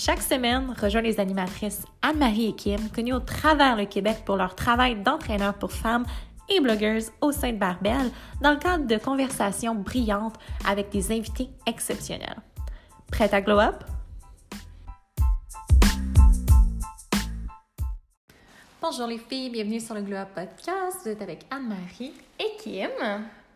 Chaque semaine, rejoins les animatrices Anne-Marie et Kim, connues au travers le Québec pour leur travail d'entraîneur pour femmes et blogueuses au sein de Barbel, dans le cadre de conversations brillantes avec des invités exceptionnels. Prête à glow up? Bonjour les filles, bienvenue sur le Glow Up Podcast. Vous êtes avec Anne-Marie et Kim.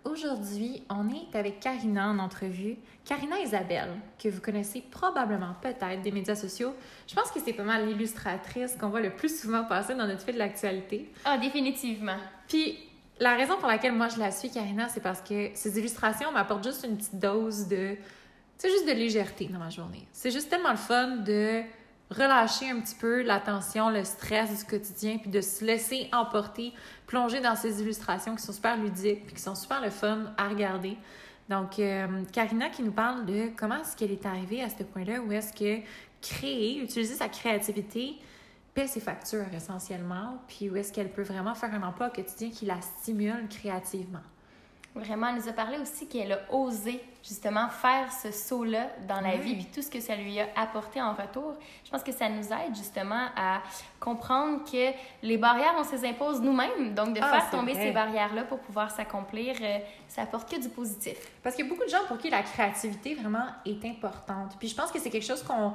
Aujourd'hui, on est avec Karina en entrevue. Karina Isabelle, que vous connaissez probablement peut-être des médias sociaux. Je pense que c'est pas mal l'illustratrice qu'on voit le plus souvent passer dans notre fil de l'actualité. Ah, définitivement. Puis, la raison pour laquelle moi je la suis, Karina, c'est parce que ces illustrations m'apportent juste une petite dose de. C'est juste de légèreté dans ma journée. C'est juste tellement le fun de relâcher un petit peu la tension, le stress du quotidien, puis de se laisser emporter, plonger dans ces illustrations qui sont super ludiques, puis qui sont super le fun à regarder. Donc, euh, Karina qui nous parle de comment est-ce qu'elle est arrivée à ce point-là, où est-ce que créer, utiliser sa créativité, paie ses factures essentiellement, puis où est-ce qu'elle peut vraiment faire un emploi quotidien qui la stimule créativement. Vraiment, elle nous a parlé aussi qu'elle a osé justement faire ce saut-là dans la vie, puis tout ce que ça lui a apporté en retour. Je pense que ça nous aide justement à comprendre que les barrières, on se les impose nous-mêmes. Donc, de ah, faire tomber ces barrières-là pour pouvoir s'accomplir, euh, ça apporte que du positif. Parce qu'il y a beaucoup de gens pour qui la créativité vraiment est importante. Puis je pense que c'est quelque chose qu'on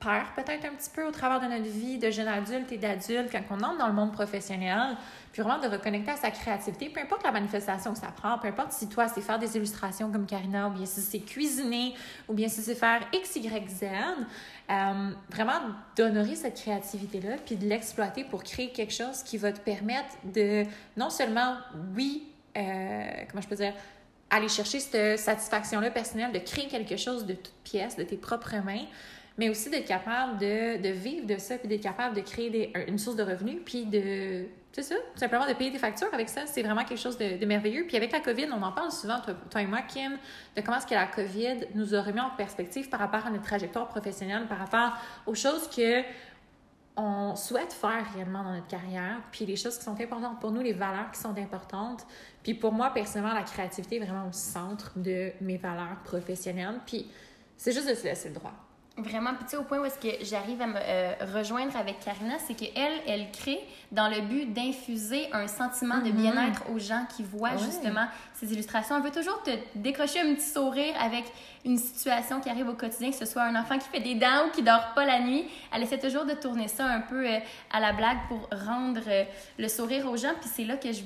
perd peut-être un petit peu au travers de notre vie de jeune adulte et d'adulte quand on entre dans le monde professionnel, puis vraiment de reconnecter à sa créativité, peu importe la manifestation que ça prend, peu importe si toi c'est faire des illustrations comme Karina, ou bien si c'est cuisiner, ou bien si c'est faire X, Y, Z, euh, vraiment d'honorer cette créativité-là, puis de l'exploiter pour créer quelque chose qui va te permettre de non seulement, oui, euh, comment je peux dire, aller chercher cette satisfaction-là personnelle, de créer quelque chose de toute pièce, de tes propres mains, mais aussi d'être capable de, de, vivre de ça, puis d'être capable de créer des, une source de revenus, puis de, c'est ça, tout simplement de payer tes factures avec ça, c'est vraiment quelque chose de, de, merveilleux. Puis avec la COVID, on en parle souvent, toi, toi et moi, Kim, de comment est-ce que la COVID nous a remis en perspective par rapport à notre trajectoire professionnelle, par rapport aux choses que on souhaite faire réellement dans notre carrière, puis les choses qui sont importantes pour nous, les valeurs qui sont importantes. Puis pour moi, personnellement, la créativité est vraiment au centre de mes valeurs professionnelles. Puis c'est juste de se laisser le droit vraiment petit au point où est-ce que j'arrive à me euh, rejoindre avec Karina, c'est qu'elle, elle crée dans le but d'infuser un sentiment de mm-hmm. bien-être aux gens qui voient justement ces illustrations. Elle veut toujours te décrocher un petit sourire avec une situation qui arrive au quotidien, que ce soit un enfant qui fait des dents ou qui dort pas la nuit. Elle essaie toujours de tourner ça un peu euh, à la blague pour rendre euh, le sourire aux gens. Puis c'est là que je,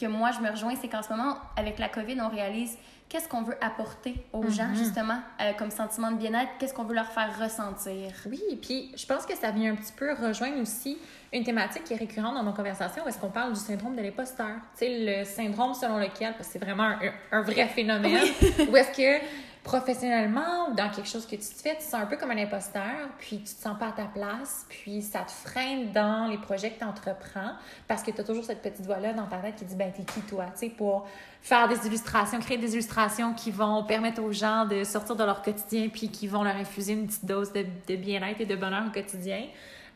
que moi je me rejoins, c'est qu'en ce moment, avec la COVID, on réalise qu'est-ce qu'on veut apporter aux gens, mhm. justement, euh, comme sentiment de bien-être, qu'est-ce qu'on veut leur faire ressentir? Oui, puis je pense que ça vient un petit peu rejoindre aussi une thématique qui est récurrente dans nos conversations, est-ce qu'on parle du syndrome de l'imposteur? Tu sais, le syndrome selon lequel, parce que c'est vraiment un, vrai phénomène, où est-ce que professionnellement dans quelque chose que tu te fais, tu te sens un peu comme un imposteur, puis tu te sens pas à ta place, puis ça te freine dans les projets que tu entreprends parce que tu as toujours cette petite voix-là dans ta tête qui dit ben t'es qui toi, tu sais, pour faire des illustrations, créer des illustrations qui vont permettre aux gens de sortir de leur quotidien puis qui vont leur infuser une petite dose de, de bien-être et de bonheur au quotidien.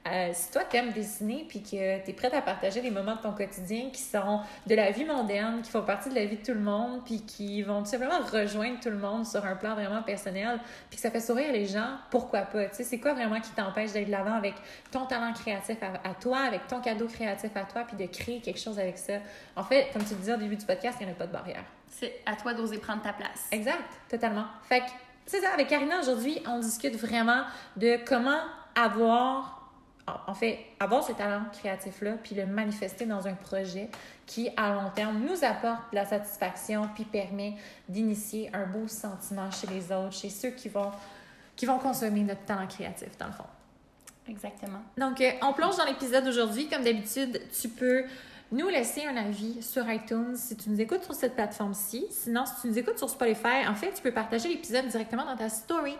Euh, si toi, tu aimes dessiner puis que tu es prête à partager des moments de ton quotidien qui sont de la vie mondaine, qui font partie de la vie de tout le monde, puis qui vont tout simplement rejoindre tout le monde sur un plan vraiment personnel, puis que ça fait sourire les gens, pourquoi pas? Tu sais, c'est quoi vraiment qui t'empêche d'aller de l'avant avec ton talent créatif à, toi, avec ton cadeau créatif à toi, puis de créer quelque chose avec ça? En fait, comme tu le disais au début du podcast, il n'y en a pas de barrière. C'est à toi d'oser prendre ta place. Exact, totalement. Fait que, c'est ça, avec Karina aujourd'hui, on discute vraiment de comment avoir en fait, avoir ce talent créatif-là, puis le manifester dans un projet qui, à long terme, nous apporte de la satisfaction, puis permet d'initier un beau sentiment chez les autres, chez ceux qui vont, qui vont consommer notre talent créatif, dans le fond. Exactement. Donc, euh, on plonge dans l'épisode d'aujourd'hui. Comme d'habitude, tu peux nous laisser un avis sur iTunes si tu nous écoutes sur cette plateforme-ci. Sinon, si tu nous écoutes sur Spotify, en fait, tu peux partager l'épisode directement dans ta story.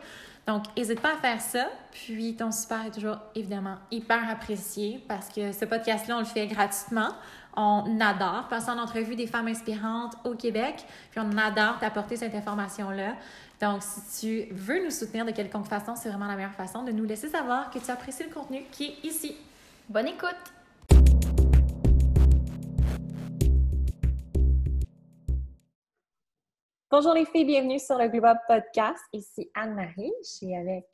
Donc, n'hésite pas à faire ça. Puis, ton support est toujours évidemment hyper apprécié parce que ce podcast-là, on le fait gratuitement. On adore passer en entrevue des femmes inspirantes au Québec. Puis, on adore t'apporter cette information-là. Donc, si tu veux nous soutenir de quelconque façon, c'est vraiment la meilleure façon de nous laisser savoir que tu apprécies le contenu qui est ici. Bonne écoute! Bonjour les filles, bienvenue sur le Global Podcast. Ici Anne-Marie, je suis avec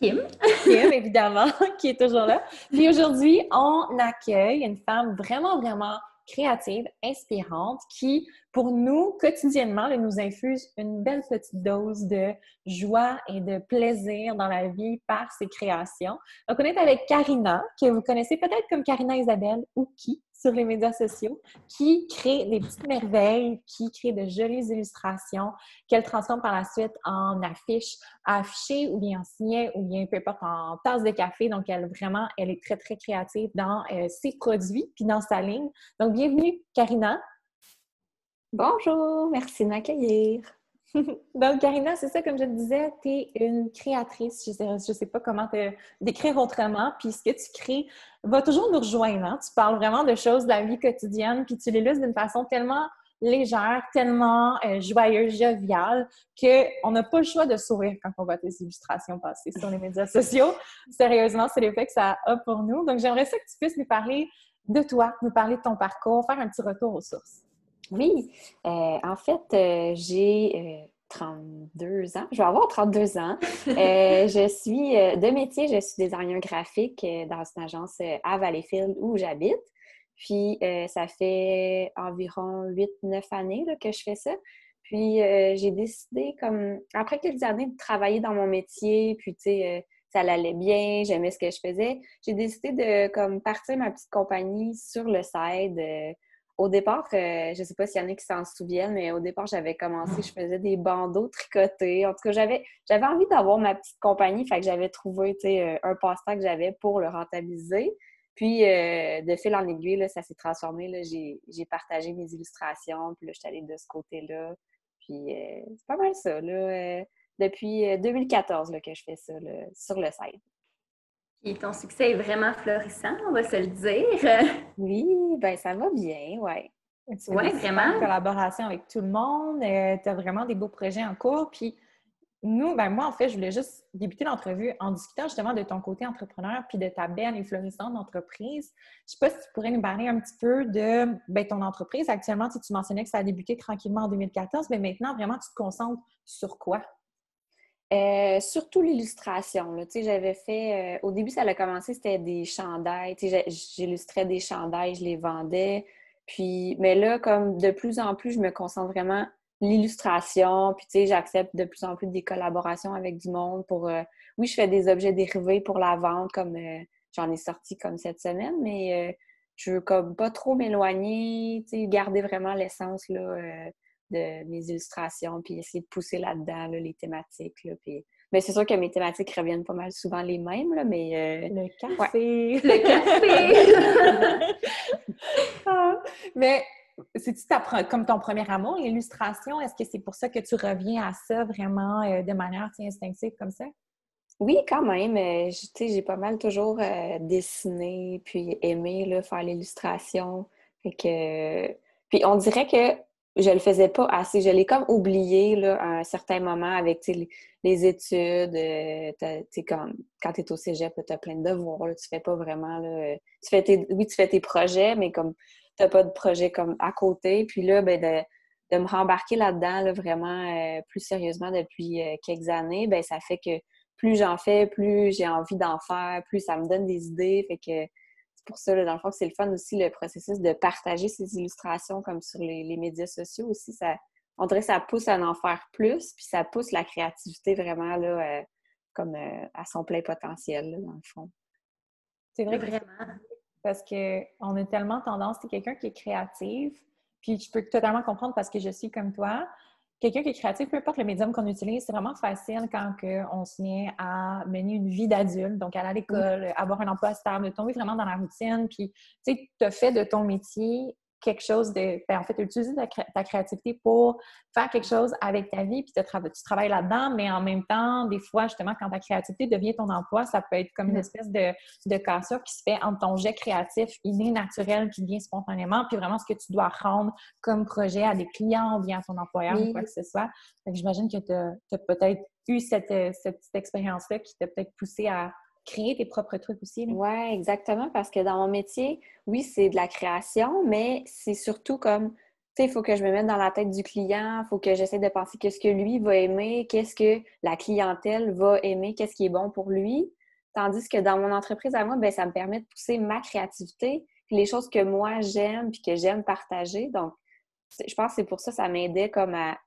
Kim. Kim, évidemment, qui est toujours là. Puis aujourd'hui, on accueille une femme vraiment, vraiment créative, inspirante, qui, pour nous, quotidiennement, nous infuse une belle petite dose de joie et de plaisir dans la vie par ses créations. Donc, on est avec Karina, que vous connaissez peut-être comme Karina Isabelle ou qui? Sur les médias sociaux, qui crée des petites merveilles, qui crée de jolies illustrations qu'elle transforme par la suite en affiches, affichées ou bien en signets ou bien peu importe en tasses de café. Donc, elle vraiment, elle est très, très créative dans euh, ses produits puis dans sa ligne. Donc, bienvenue, Karina. Bonjour, merci de m'accueillir. Donc, Karina, c'est ça, comme je te disais, tu es une créatrice. Je ne sais, sais, pas comment te décrire autrement. Puis ce que tu crées va toujours nous rejoindre. Hein. Tu parles vraiment de choses de la vie quotidienne, puis tu l'illustres d'une façon tellement légère, tellement euh, joyeuse, joviale, qu'on n'a pas le choix de sourire quand on voit tes illustrations passer sur les médias sociaux. Sérieusement, c'est l'effet que ça a pour nous. Donc, j'aimerais ça que tu puisses nous parler de toi, nous parler de ton parcours, faire un petit retour aux sources. Oui, euh, en fait, euh, j'ai 32 euh, ans. Je vais avoir 32 ans. je suis de métier, je suis designer graphique dans une agence à Valleyfield où j'habite. Puis, ça fait environ 8-9 années que je fais ça. Puis, j'ai décidé, comme, après quelques années de travailler dans mon métier, puis, tu sais, ça allait bien, j'aimais ce que je faisais, j'ai décidé de, comme, partir ma petite compagnie sur le side au départ, euh, je ne sais pas s'il y en a qui s'en souviennent, mais au départ, j'avais commencé, je faisais des bandeaux tricotés. En tout cas, j'avais, j'avais envie d'avoir ma petite compagnie, fait que j'avais trouvé euh, un passe-temps que j'avais pour le rentabiliser. Puis, euh, de fil en aiguille, ça s'est transformé. J'ai, partagé mes illustrations, puis là, je suis allée de ce côté-là. Puis, c'est pas mal ça. Là, depuis 2014 là, que je fais ça sur le site. Et ton succès est vraiment florissant, on va se le dire. Oui, ben ça va bien, ouais. Oui, vraiment. collaboration avec tout le monde. Euh, tu as vraiment des beaux projets en cours. Puis nous, ben moi, en fait, je voulais juste débuter l'entrevue en discutant justement de ton côté entrepreneur puis de ta belle et florissante entreprise. Je sais pas si tu pourrais nous parler un petit peu de ben, ton entreprise. Actuellement, tu mentionnais que ça a débuté tranquillement en 2014, mais maintenant, vraiment, tu te concentres sur quoi? Euh, surtout l'illustration. J'avais fait. Euh, au début, ça a commencé, c'était des chandails. J'illustrais des chandails, je les vendais. Puis, mais là, comme de plus en plus, je me concentre vraiment l'illustration. Puis, j'accepte de plus en plus des collaborations avec du monde pour. Euh, oui, je fais des objets dérivés pour la vente, comme j'en ai sorti comme cette semaine, mais je veux comme pas trop m'éloigner, garder vraiment l'essence là de mes illustrations, puis essayer de pousser là-dedans les thématiques. Là, puis... Mais c'est sûr que mes thématiques reviennent pas mal souvent les mêmes, là, mais... Euh, le café! Le café! Ah! Mais c'est-tu comme ton premier amour, l'illustration? Est-ce que c'est pour ça que tu reviens à ça vraiment euh, de manière instinctive comme ça? Oui, quand même. Euh, j'ai pas mal toujours dessiné puis aimé là, faire l'illustration. que... Puis on dirait que je le faisais pas assez. Je l'ai comme oublié là, à un certain moment avec les, études. Euh, comme, quand tu es au cégep, tu as plein de devoirs. Là, tu fais pas vraiment. Là, tu fais tes, oui, tu fais tes projets, mais comme tu pas de projet comme à côté. Puis là, ben, de, me rembarquer là-dedans là, vraiment euh, plus sérieusement depuis euh, quelques années, ben, ça fait que plus j'en fais, plus j'ai envie d'en faire, plus ça me donne des idées. Fait que pour ça, dans le fond, c'est le fun aussi, le processus de partager ces illustrations comme sur les, médias sociaux aussi. Ça, on dirait que ça pousse à en faire plus, puis ça pousse la créativité vraiment là, euh, comme euh, à son plein potentiel, dans le fond. C'est vrai, vraiment. Parce qu'on a tellement tendance, c'est quelqu'un qui est créatif, puis je peux totalement comprendre parce que je suis comme toi quelqu'un qui est créatif, peu importe le médium qu'on utilise, c'est vraiment facile quand on se vient à mener une vie d'adulte, donc aller à l'école, avoir un emploi stable, tomber vraiment dans la routine, puis tu sais, tu as fait de ton métier quelque chose de. Ben, en fait, utiliser ta, créativité pour faire quelque chose avec ta vie, puis tu travailles là-dedans, mais en même temps, des fois, justement, quand ta créativité devient ton emploi, ça peut être comme une mm. espèce de, de cassure qui se fait entre ton jet créatif inné, naturel, qui vient spontanément, puis vraiment ce que tu dois rendre comme projet à des clients ou bien à ton employeur ou quoi que ce soit. j'imagine que tu as, peut-être eu cette, cette expérience-là qui t'a peut-être poussé à créer tes propres trucs aussi. Oui, exactement, parce que dans mon métier, oui, c'est de la création, mais c'est surtout comme, tu sais, il faut que je me mette dans la tête du client, il faut que j'essaie de penser qu'est-ce que lui va aimer, qu'est-ce que la clientèle va aimer, qu'est-ce qui est bon pour lui. Tandis que dans mon entreprise à moi, ben, ça me permet de pousser ma créativité, les choses que moi j'aime, puis que j'aime partager. Donc, je pense que c'est pour ça que ça m'aidait comme à,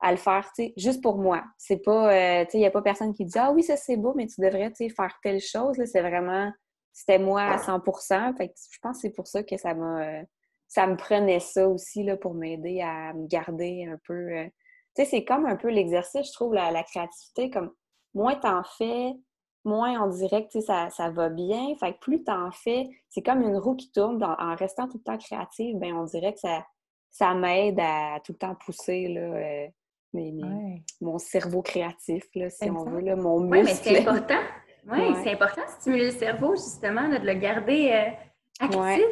à le faire, tu sais, juste pour moi. C'est pas, euh, tu sais, il n'y a pas personne qui dit Ah oui, ça c'est beau, mais tu devrais, tu faire telle chose. C'est vraiment, c'était moi à 100% Fait que je pense que c'est pour ça que ça m'a, euh, ça me prenait ça aussi, là, pour m'aider à me garder un peu. Euh, tu sais, c'est comme un peu l'exercice, je trouve, la, créativité, comme moins t'en fais, moins on dirait que ça, ça va bien. Fait que plus t'en fais, c'est comme une roue qui tourne. En, restant tout le temps créative, ben on dirait que ça, ça m'aide à tout le temps pousser là, mon cerveau créatif, là, si on veut, là, mon muscle. Oui, mais c'est important. Oui, c'est important de stimuler le cerveau, justement, de le garder euh, actif.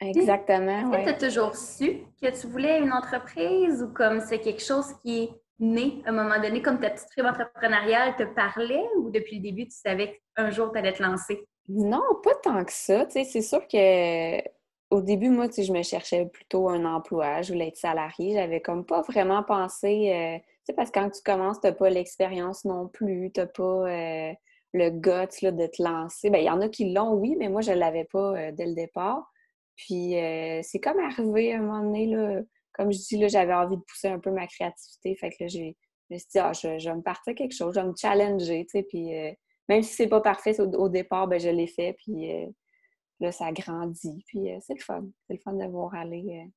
Exactement. Est-ce que tu as toujours su que tu voulais une entreprise ou comme c'est quelque chose qui est né à un moment donné, comme ta petite fibre entrepreneuriale te parlait ou depuis le début, tu savais qu'un jour, tu allais te lancer? Non, pas tant que ça. C'est sûr que au début, moi, je me cherchais plutôt un emploi. Je voulais être salarié. J'avais comme pas vraiment pensé. Euh, tu sais, parce que quand tu commences, tu n'as pas l'expérience non plus. Tu n'as pas euh, le guts là, de te lancer. Bien, il y en a qui l'ont, oui, mais moi, je l'avais pas euh, dès le départ. Puis, c'est comme arrivé à un moment donné, là, comme je dis, là, j'avais envie de pousser un peu ma créativité. Fait que là, j'ai, je me suis dit, ah, je, vais me partir quelque chose, je vais me challenger, tu sais. Puis, même si c'est pas parfait au, départ, ben, je l'ai fait. Puis, là, ça grandit. Puis euh, c'est le fun. C'est le fun de voir aller. Euh,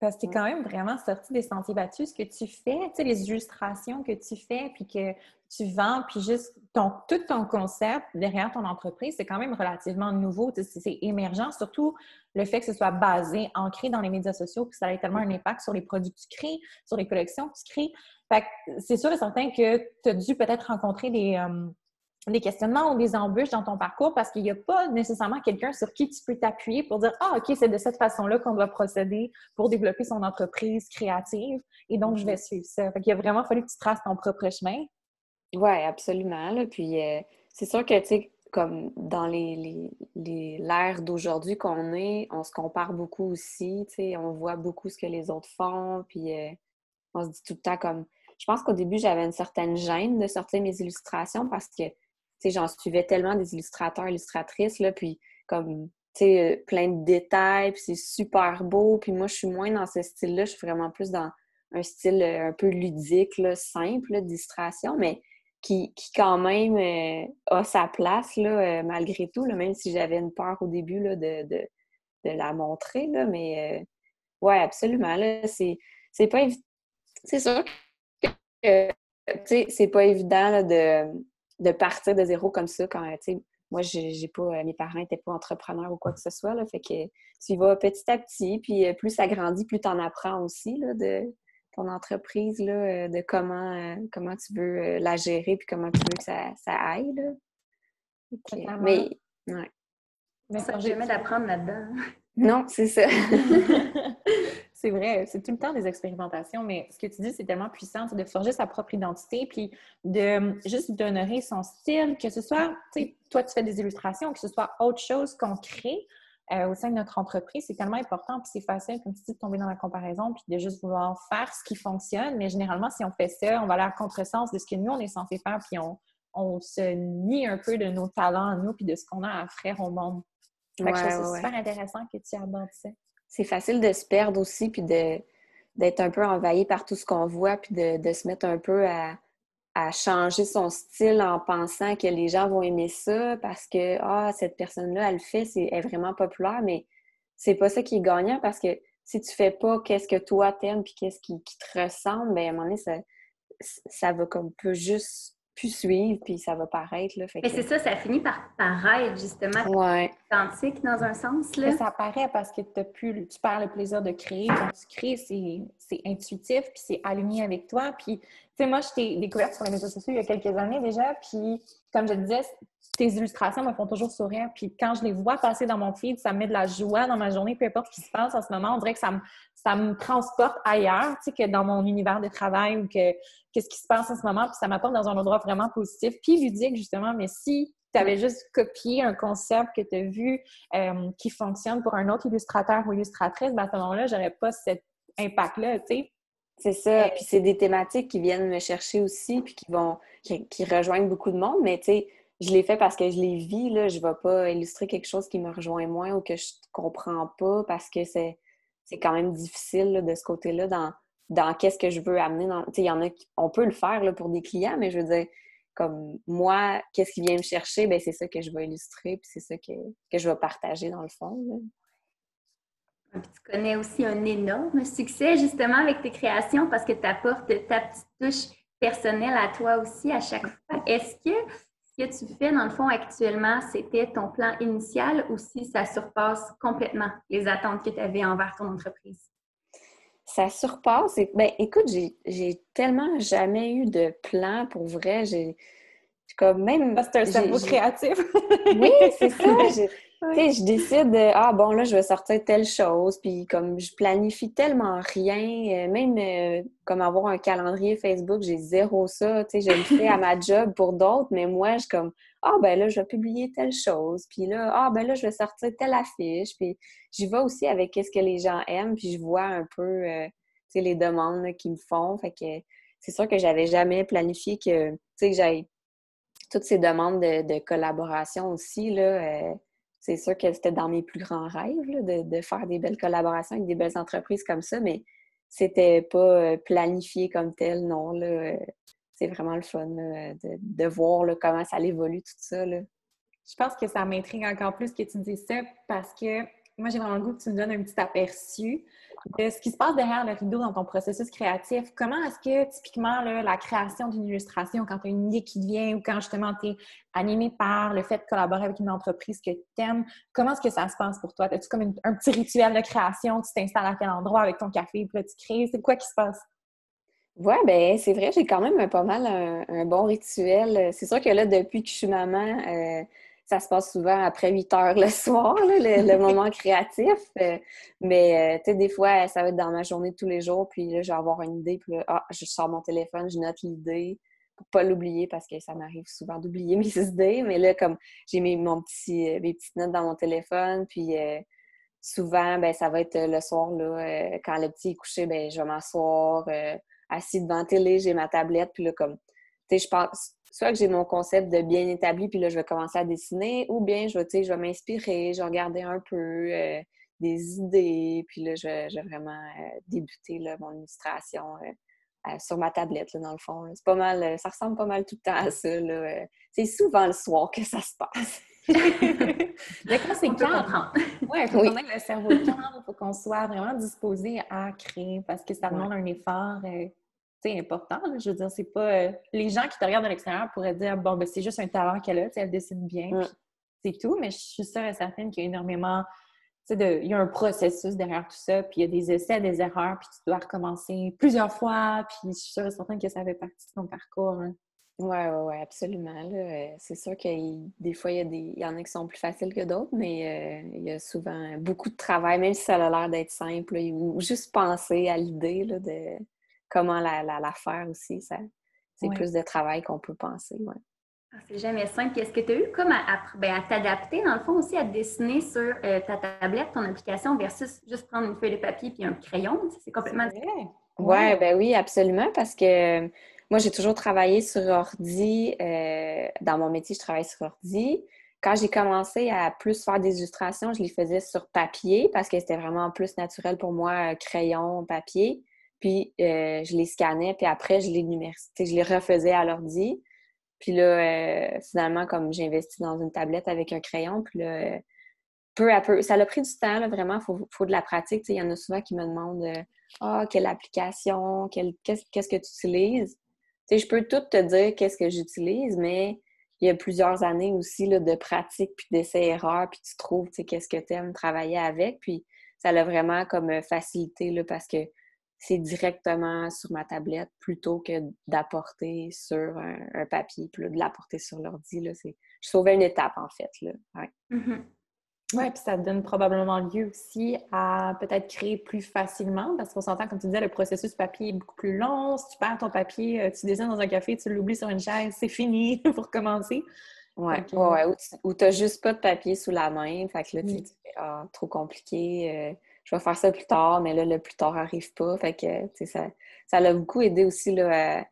Parce que tu es quand même vraiment sorti des sentiers battus. Ce que tu fais, tu sais, les illustrations que tu fais, puis que tu vends, puis juste ton, tout ton concept derrière ton entreprise, c'est quand même relativement nouveau. C'est émergent, surtout le fait que ce soit basé, ancré dans les médias sociaux, puis ça a tellement un impact sur les produits que tu crées, sur les collections que tu crées. Fait c'est sûr et certain que tu as dû peut-être rencontrer des, euh, des questionnements ou des embûches dans ton parcours parce qu'il n'y a pas nécessairement quelqu'un sur qui tu peux t'appuyer pour dire Ah, OK, c'est de cette façon-là qu'on doit procéder pour développer son entreprise créative et donc je vais suivre ça. Fait qu'il a vraiment fallu que tu traces ton propre chemin. Oui, absolument. Puis euh, c'est sûr que, tu sais, comme dans les, l'ère d'aujourd'hui qu'on est, on se compare beaucoup aussi, tu sais, on voit beaucoup ce que les autres font, puis euh, on se dit tout le temps comme... Je pense qu'au début, j'avais une certaine gêne de sortir mes illustrations parce que j'en suivais tellement des illustrateurs, illustratrices, là, puis comme, tu sais, euh, plein de détails, puis c'est super beau. Puis moi, je suis moins dans ce style-là, je suis vraiment plus dans un style euh, un peu ludique, là, simple, d'illustration, mais qui, quand même euh, a sa place, là, malgré tout, là, même si j'avais une peur au début là, de, de, la montrer, là, mais ouais, absolument, là, c'est, pas. C'est sûr que, c'est pas évident de de partir de zéro comme ça quand, tu sais, moi, j'ai pas, euh, mes parents n'étaient pas entrepreneurs ou quoi que ce soit, là, fait que tu vas petit à petit, puis euh, plus ça grandit, plus tu en apprends aussi, là, de ton entreprise, là, euh, de comment, comment tu veux la gérer, puis comment tu veux que ça, ça aille, là. mais, ouais. Mais ça, jamais d'apprendre là-dedans. Non, c'est ça. C'est vrai, c'est tout le temps des expérimentations, mais ce que tu dis, c'est tellement puissant, c'est de forger sa propre identité, puis de hum, juste d'honorer son style, que ce soit, tu sais, toi, tu fais des illustrations, que ce soit autre chose qu'on crée euh, au sein de notre entreprise, c'est tellement important, puis c'est facile, comme tu dis, de tomber dans la comparaison, puis de juste vouloir faire ce qui fonctionne, mais généralement, si on fait ça, on va aller à contresens de ce que nous, on est censé faire, puis on, on se nie un peu de nos talents à nous, puis de ce qu'on a à offrir au monde. Que c'est super intéressant que tu abordes ça c'est facile de se perdre aussi, puis d'être un peu envahi par tout ce qu'on voit, puis de, se mettre un peu à, changer son style en pensant que les gens vont aimer ça parce que ah, cette personne-là, elle le fait, c'est, elle est vraiment populaire, mais c'est pas ça qui est gagnant parce que si tu fais pas qu'est-ce que toi t'aimes puis qu'est-ce qui, te ressemble, bien à un moment donné, ça, ça va comme peu juste plus suivre, puis ça va paraître. Là, Mais c'est ça, ça finit par paraître justement ouais. authentique dans un sens. Là. ça paraît parce que as plus, tu perds le plaisir de créer. Quand tu crées, c'est intuitif, puis c'est aligné avec toi. Puis, sais, moi, je t'ai découverte sur les réseaux sociaux il y a quelques années déjà, puis comme je disais, tes illustrations me font toujours sourire. Puis quand je les vois passer dans mon feed, ça me met de la joie dans ma journée, peu importe ce qui se passe en ce moment. On dirait que ça me, ça me transporte ailleurs, tu sais, que dans mon univers de travail ou que qu'est-ce qui se passe en ce moment. Puis ça m'apporte dans un endroit vraiment positif. Puis ludique, justement, mais si tu avais juste copié un concept que tu as vu euh, qui fonctionne pour un autre illustrateur ou illustratrice, ben à ce moment-là, j'aurais pas cet impact-là, tu sais. C'est ça. Puis c'est des thématiques qui viennent me chercher aussi, puis qui vont, qui, qui rejoignent beaucoup de monde. Mais tu sais, je l'ai fait parce que je les vis. Là. Je ne vais pas illustrer quelque chose qui me rejoint moins ou que je ne comprends pas parce que c'est, c'est quand même difficile de ce côté-là dans, dans qu'est-ce que je veux amener. Dans... Il y en a qui, on peut le faire là, pour des clients, mais je veux dire, comme moi, qu'est-ce qui vient me chercher, ben c'est ça que je vais illustrer, puis c'est ça que, que, je vais partager dans le fond. Tu connais aussi un énorme succès justement avec tes créations parce que tu apportes ta petite touche personnelle à toi aussi à chaque fois. Est-ce que ce que tu fais, dans le fond, actuellement, c'était ton plan initial ou si ça surpasse complètement les attentes que tu avais envers ton entreprise? Ça surpasse. Ben, écoute, j'ai tellement jamais eu de plan pour vrai. J'ai comme même. C'est un cerveau créatif. oui, c'est ça. Tu sais, je décide, de, ah bon, là, je vais sortir telle chose, puis comme je planifie tellement rien, euh, même euh, comme avoir un calendrier Facebook, j'ai zéro ça, tu sais, je le fais à ma job pour d'autres, mais moi, je comme, ah ben là, je vais publier telle chose, puis là, ah ben là, je vais sortir telle affiche, puis j'y vais aussi avec ce que les gens aiment, puis je vois un peu, euh, tu sais, les demandes qu'ils me font, fait que c'est sûr que j'avais jamais planifié que, tu sais, que j'aille toutes ces demandes de, de collaboration aussi, là, c'est sûr que c'était dans mes plus grands rêves de, faire des belles collaborations avec des belles entreprises comme ça, mais c'était pas euh, planifié comme tel, non. Euh, c'est vraiment le fun de, voir comment ça évolue tout ça. Je pense que ça m'intrigue encore plus que tu dis ça parce que moi, j'ai vraiment le goût que tu me donnes un petit aperçu de ce qui se passe derrière le rideau dans ton processus créatif. Comment est-ce que, typiquement, la création d'une illustration, quand tu as une idée qui vient ou quand justement tu es animé par le fait de collaborer avec une entreprise que tu aimes, comment est-ce que ça se passe pour toi? As-tu comme un petit rituel de création? Tu t'installes à quel endroit avec ton café, puis là, tu crées? C'est quoi qui se passe? Oui, ben c'est vrai, j'ai quand même pas mal un, bon rituel. C'est sûr que là, depuis que je suis maman, euh, ça se passe souvent après 8 heures le soir, le, moment créatif. Euh, mais, euh, tu sais, des fois, ça va être dans ma journée de tous les jours, puis là, je vais avoir une idée, puis là, ah, je sors mon téléphone, je note l'idée pour pas l'oublier parce que ça m'arrive souvent d'oublier mes idées. Mais là, comme j'ai mes, mon petit, euh, mes petites notes dans mon téléphone, puis souvent, ben, ça va être le soir, là, quand le petit est couché, ben, je vais m'asseoir assis devant la télé, j'ai ma tablette, puis là, comme, sais, je pense soit que j'ai mon concept de bien établi, puis là, je vais commencer à dessiner, ou bien je vais, je vais m'inspirer, je vais regarder un peu euh, des idées, puis là, je vais, vraiment euh, débuter là, mon illustration euh, sur ma tablette, là, dans le fond. C'est pas mal, ça ressemble pas mal tout le temps à ça. C'est souvent le soir que ça se passe. Mais quand c'est calme, ouais, il faut qu'on ait le cerveau calme, il faut qu'on soit vraiment disposé à créer parce que ça demande un effort important. Je veux dire, c'est pas. Euh, les gens qui te regardent de l'extérieur pourraient dire bon, ben, c'est juste un talent qu'elle a, elle dessine bien, c'est tout. Mais je suis sûre et certaine qu'il y a énormément. De, il y a un processus derrière tout ça, puis il y a des essais, des erreurs, puis tu dois recommencer plusieurs fois, puis je suis sûre et certaine que ça fait partie de ton parcours. Oui, oui, oui, absolument. Euh, c'est sûr que des fois, il y, a des, il y en a qui sont plus faciles que d'autres, mais euh, il y a souvent beaucoup de travail, même si ça a l'air d'être simple, juste penser à l'idée de, comment la, la, faire aussi. Ça, c'est plus de travail qu'on peut penser. Ouais. Ah, c'est jamais simple. Est-ce que tu as eu comme à, ben, à, t'adapter, dans le fond, aussi à dessiner sur euh, ta tablette, ton application, versus juste prendre une feuille de papier puis un crayon? C'est complètement différent. Ouais, ben oui, absolument, parce que moi, j'ai toujours travaillé sur ordi. Euh, dans mon métier, je travaille sur ordi. Quand j'ai commencé à plus faire des illustrations, je les faisais sur papier parce que c'était vraiment plus naturel pour moi, euh, crayon, papier. Puis euh, je les scannais, puis après, je les numérisais, je les refaisais à l'ordi. Puis là, euh, finalement, comme j'ai investi dans une tablette avec un crayon, puis là, euh, peu à peu, ça a pris du temps, là, vraiment, il faut, de la pratique. Il y en a souvent qui me demandent Ah, quelle application, qu'est-ce que tu utilises? sais, je peux tout te dire qu'est-ce que j'utilise, mais il y a plusieurs années aussi là, de pratique, puis d'essais-erreurs, puis tu trouves, qu'est-ce que tu aimes travailler avec, puis ça l'a vraiment comme facilité, là, parce que c'est directement sur ma tablette plutôt que d'apporter sur un, papier, puis de l'apporter sur l'ordi. Je sauvais une étape, en fait. Là. Ouais. Mm-hmm. Oui, puis ça donne probablement lieu aussi à peut-être créer plus facilement, parce qu'on s'entend, comme tu disais, le processus papier est beaucoup plus long. Si tu perds ton papier, euh, tu dessines dans un café, tu l'oublies sur une chaise, c'est fini pour commencer. Oui, ouais, ou tu n'as juste pas de papier sous la main. Fait que là, tu, fais ah, trop compliqué, euh, je vais faire ça plus tard, mais là, le plus tard n'arrive pas. Fait que, ça, ça l'a beaucoup aidé aussi là,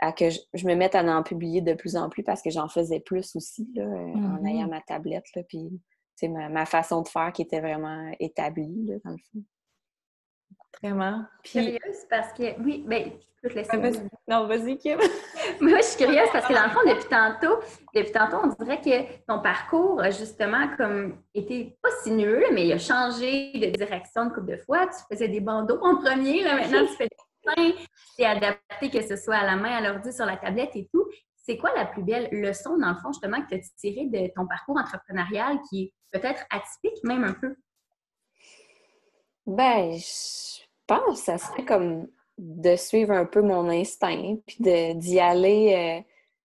à, que je, me mette à en publier de plus en plus parce que j'en faisais plus aussi là, euh, en ayant mm-hmm. ma tablette. Là, puis ma, ma, façon de faire qui était vraiment établie, là, dans le fond. Vraiment. Puis... Curieuse parce que, oui, ben, je peux te laisser. non, vas-y, Kim. Moi, je suis curieuse parce que dans le fond, depuis tantôt, depuis tantôt, on dirait que ton parcours a justement comme été pas sinueux, mais il a changé de direction une couple de fois. Tu faisais des bandeaux en premier, là, maintenant tu fais des dessins, tu es adapté que ce soit à la main, à l'ordi, sur la tablette et tout. C'est quoi la plus belle leçon, dans le fond, justement, que tu as tirée de ton parcours entrepreneurial qui est peut-être atypique, même un peu? Ben, je pense que ça serait comme de suivre un peu mon instinct, puis d'y aller. Euh,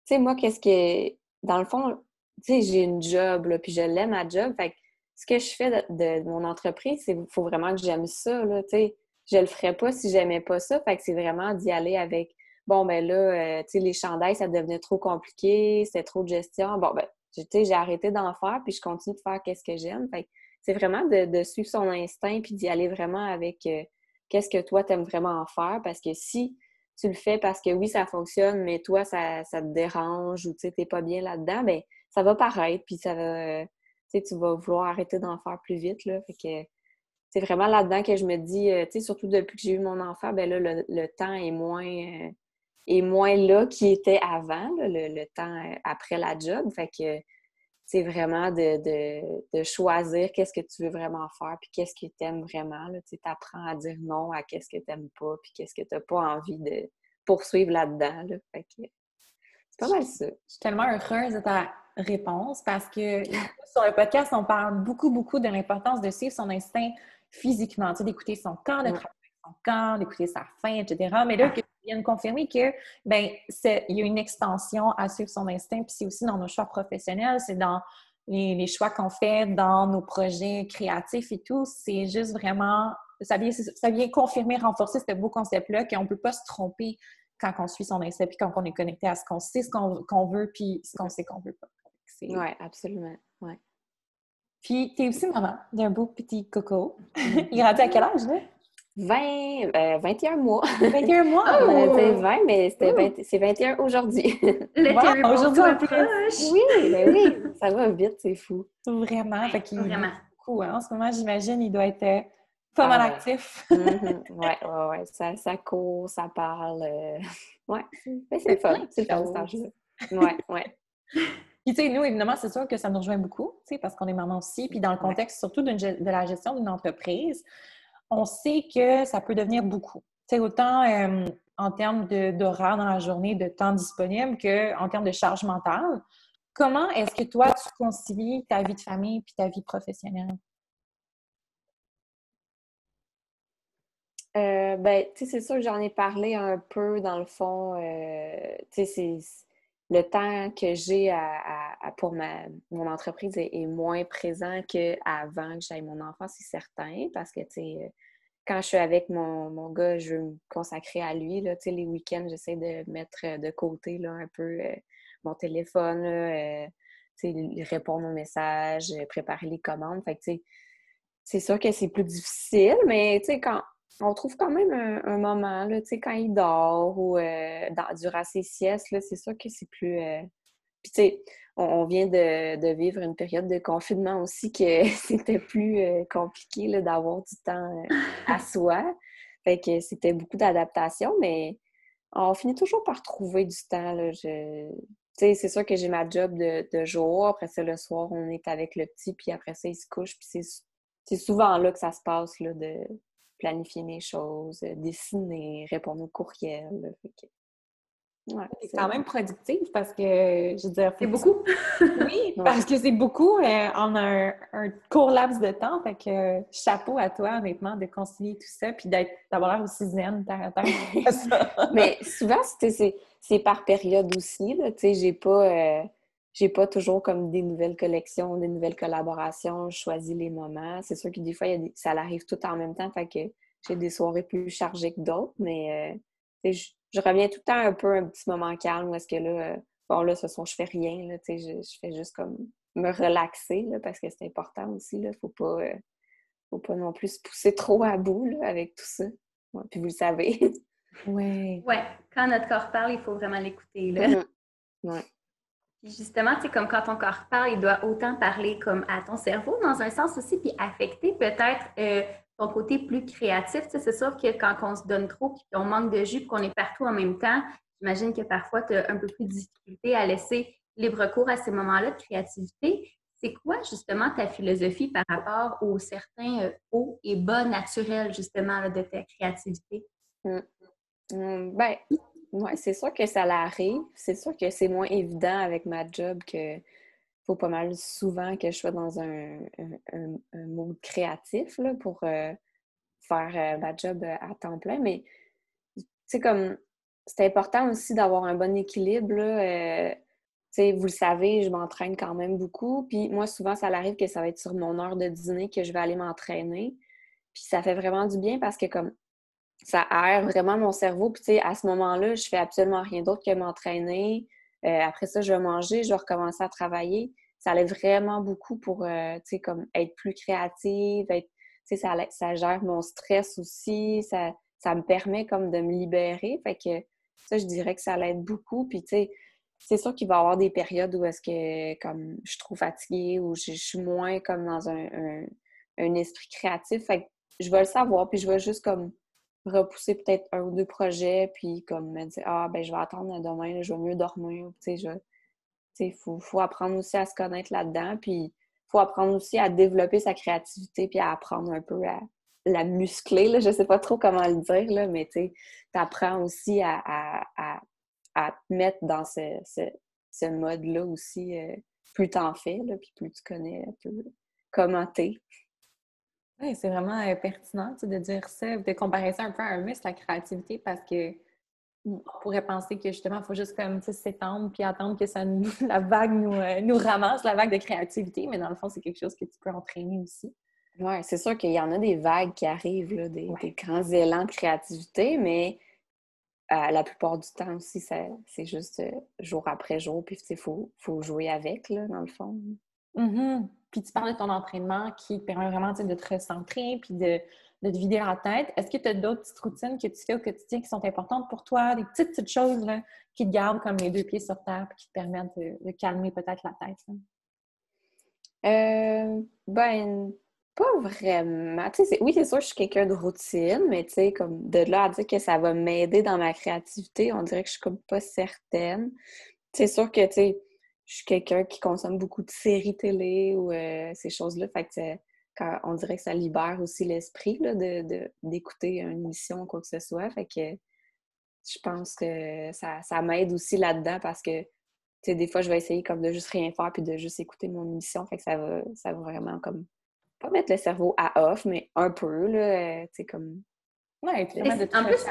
tu sais, moi, qu'est-ce que. Dans le fond, tu sais, j'ai une job, là, puis je l'aime ma job. Fait que ce que je fais de, mon entreprise, c'est faut vraiment que j'aime ça, là, tu sais. Je le ferais pas si j'aimais pas ça. Fait que c'est vraiment d'y aller avec bon, ben là, euh, tu sais, les chandails, ça devenait trop compliqué, c'était trop de gestion. Bon, ben, tu sais, j'ai arrêté d'en faire, puis je continue de faire qu'est-ce que j'aime. Fait c'est vraiment de, suivre son instinct, puis d'y aller vraiment avec euh, qu'est-ce que toi, t'aimes vraiment en faire? Parce que si tu le fais parce que oui, ça fonctionne, mais toi, ça, te dérange ou tu t'es pas bien là-dedans, ben ça va paraître, puis ça va, tu vas vouloir arrêter d'en faire plus vite, là. Fait que c'est vraiment là-dedans que je me dis, euh, tu surtout depuis que j'ai eu mon enfant, ben là, le, temps est moins et moins là qu'il était avant, le, temps euh, après la job. Fait que c'est vraiment de, choisir qu'est-ce que tu veux vraiment faire, puis qu'est-ce que tu aimes vraiment. Tu apprends à dire non à qu'est-ce que tu n'aimes pas, puis qu'est-ce que tu n'as pas envie de poursuivre là-dedans. Que c'est pas mal ça. Je suis tellement heureuse de ta réponse parce que sur le podcast, on parle beaucoup, beaucoup de l'importance de suivre son instinct physiquement, d'écouter son corps, de travailler son corps, d'écouter sa faim, etc. Mais là, que viennent confirmer que ben il y a une extension à suivre son instinct, puis c'est aussi dans nos choix professionnels, c'est dans les, choix qu'on fait dans nos projets créatifs et tout. C'est juste vraiment ça vient, ça vient confirmer, renforcer ce beau concept-là qu'on ne peut pas se tromper quand on suit son instinct, puis quand on est connecté à ce qu'on sait, ce qu'on veut, puis ce qu'on sait qu'on veut pas. Oui, absolument. Ouais. Puis, tu es aussi maman d'un beau petit coco. Il est rendu à quel âge, là? 20, 21 euh, mois. 21 mois? Oh! On avait 20, mais c'est 21 aujourd'hui. Le aujourd'hui en plus. Oui, ben oui, ça va vite, c'est fou. Vraiment. Fait Vraiment. Beaucoup, hein. En ce moment, j'imagine, il doit être euh, pas mal ah actif. Oui, ouais, ouais, ouais. Ça, ça court, ça parle. Euh... Ouais, c'est fun. C'est le fun, Ouais, ouais. Puis, tu sais, nous, évidemment, c'est sûr que ça nous rejoint beaucoup, tu sais, parce qu'on est maman aussi. Puis, dans le contexte surtout de la gestion d'une entreprise, on sait que ça peut devenir beaucoup. C'est autant euh, en termes d'horaire dans la journée, de temps disponible, qu'en termes de charge mentale. Comment est-ce que toi, tu concilies ta vie de famille et ta vie professionnelle? Euh, ben, tu sais, c'est sûr que j'en ai parlé un peu dans le fond. Euh, le temps que j'ai pour mon entreprise est, moins présent qu'avant que j'aille mon enfant, c'est certain, parce que, tu sais, quand je suis avec mon, mon, gars, je veux me consacrer à lui, là, les week-ends, j'essaie de mettre de côté, là, un peu euh, mon téléphone, là, euh, répondre aux messages, préparer les commandes, fait que, c'est sûr que c'est plus difficile, mais, quand on trouve quand même un, moment, là, quand il dort ou euh, durant ses siestes, c'est sûr que c'est plus... Euh, puis, tu sais, on, vient de, vivre une période de confinement aussi que c'était plus euh, compliqué d'avoir du temps à soi. Fait que c'était beaucoup d'adaptation, mais on finit toujours par trouver du temps. Là. c'est sûr que j'ai ma job de, de, jour. Après ça, le soir, on est avec le petit, puis après ça, il se couche. Puis c'est souvent là que ça se passe, là, de, planifier mes choses, euh, dessiner, répondre aux courriels. Ouais, c'est quand même productif parce que, je veux dire... C'est beaucoup? oui, parce que c'est beaucoup euh, en un, court laps de temps. Fait que chapeau à toi, honnêtement, de concilier tout ça puis d'avoir l'air aussi zen, terre à terre. Mais souvent, c'est par période aussi. Tu sais, j'ai pas... Euh, j'ai pas toujours comme des nouvelles collections, des nouvelles collaborations, je choisis les moments. C'est sûr que des fois, ça arrive tout en même temps, fait que j'ai des soirées plus chargées que d'autres, mais euh, je, reviens tout le temps un peu un petit moment calme où est-ce que là, euh, bon là, ce soir, je fais rien, là, je, je fais juste comme me relaxer, là, parce que c'est important aussi, là, faut pas, euh, faut pas non plus se pousser trop à bout, là, avec tout ça. puis vous le savez. oui. Ouais, quand notre corps parle, il faut vraiment l'écouter, là. Mm-hmm. Ouais justement, c'est comme quand ton corps parle, il doit autant parler comme à ton cerveau dans un sens aussi, puis affecter peut-être euh, ton côté plus créatif. c'est sûr que quand on se donne trop, puis qu'on manque de jus, qu'on est partout en même temps, j'imagine que parfois tu as un peu plus de difficulté à laisser libre cours à ces moments-là de créativité. C'est quoi justement ta philosophie par rapport aux certains euh, hauts et bas naturels justement de ta créativité? Mmh. Mmh, ben, oui, c'est sûr que ça l'arrive. C'est sûr que c'est moins évident avec ma job que faut pas mal souvent que je sois dans un, mode créatif là, pour euh, faire euh, ma job euh, à temps plein. Mais c'est comme c'est important aussi d'avoir un bon équilibre. Vous le savez, je m'entraîne quand même beaucoup. Puis moi, souvent, ça arrive que ça va être sur mon heure de dîner que je vais aller m'entraîner. Puis ça fait vraiment du bien parce que comme ça aère vraiment mon cerveau. Puis, tu sais, à ce moment-là, je fais absolument rien d'autre que m'entraîner. Euh, après ça, je vais manger, je vais recommencer à travailler. Ça allait vraiment beaucoup pour, euh, tu sais, comme être plus créative, être, tu sais, ça, ça, gère mon stress aussi, ça, ça me permet comme de me libérer. Fait que ça, je dirais que ça l'aide beaucoup. Puis, tu sais, c'est sûr qu'il va y avoir des périodes où est-ce que, comme, je suis trop fatiguée ou je, suis moins comme dans un, un, un esprit créatif. Fait que je vais le savoir, puis je vais juste comme repousser peut-être un ou deux projets, puis comme me dire Ah, ben je vais attendre demain, je vais mieux dormir. Tu sais, il faut, faut, apprendre aussi à se connaître là-dedans, puis faut apprendre aussi à développer sa créativité, puis à apprendre un peu à la muscler. Là. Je sais pas trop comment le dire, là, mais tu apprends aussi à, à, à, te mettre dans ce, ce, mode-là aussi. Euh, plus t'en fais, puis plus tu connais un peu comment t'es. Oui, c'est vraiment euh, pertinent de dire ça, de comparer ça un peu à un muscle, la créativité, parce que on pourrait penser que justement, il faut juste comme s'étendre puis attendre que ça la vague nous, euh, nous ramasse, la vague de créativité, mais dans le fond, c'est quelque chose que tu peux entraîner aussi. Oui, c'est sûr qu'il y en a des vagues qui arrivent, là, des, grands élans de créativité, mais euh, la plupart du temps aussi, c'est juste jour après jour, puis il faut, faut jouer avec, là, dans le fond. Mm-hmm. Puis tu parles de ton entraînement qui te permet vraiment de te recentrer puis de, de te vider la tête. Est-ce que tu as d'autres petites routines que tu fais au quotidien qui sont importantes pour toi, des petites, petites choses qui te gardent comme les deux pieds sur terre et qui te permettent de, calmer peut-être la tête? Euh, ben, pas vraiment. oui, c'est sûr, je suis quelqu'un de routine, mais tu sais, comme de là à dire que ça va m'aider dans ma créativité, on dirait que je suis comme pas certaine. C'est sûr que, tu je suis quelqu'un qui consomme beaucoup de séries télé ou euh, ces choses-là. Fait que quand on dirait que ça libère aussi l'esprit de, d'écouter une émission ou quoi que ce soit. Fait que je pense que ça, ça m'aide aussi là-dedans parce que des fois, je vais essayer comme de juste rien faire puis de juste écouter mon émission. Fait que ça va, ça va vraiment comme pas mettre le cerveau à off, mais un peu, là, tu sais, comme... Ouais, en plus,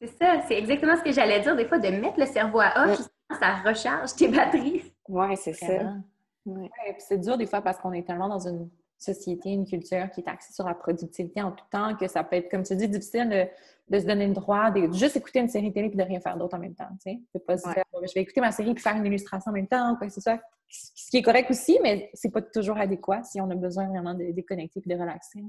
c'est ça, c'est exactement ce que j'allais dire, des fois, de mettre le cerveau à off, ça recharge tes batteries. Oui, c'est ça. Ouais. c'est dur des fois parce qu'on est tellement dans une société, une culture qui est axée sur la productivité en tout temps que ça peut être, comme tu dis, difficile de, se donner le droit de juste écouter une série télé et de rien faire d'autre en même temps. Tu sais? pas se dire, je vais écouter ma série puis faire une illustration en même temps ou quoi que ce soit. Ce qui est correct aussi, mais c'est pas toujours adéquat si on a besoin vraiment de déconnecter et de relaxer.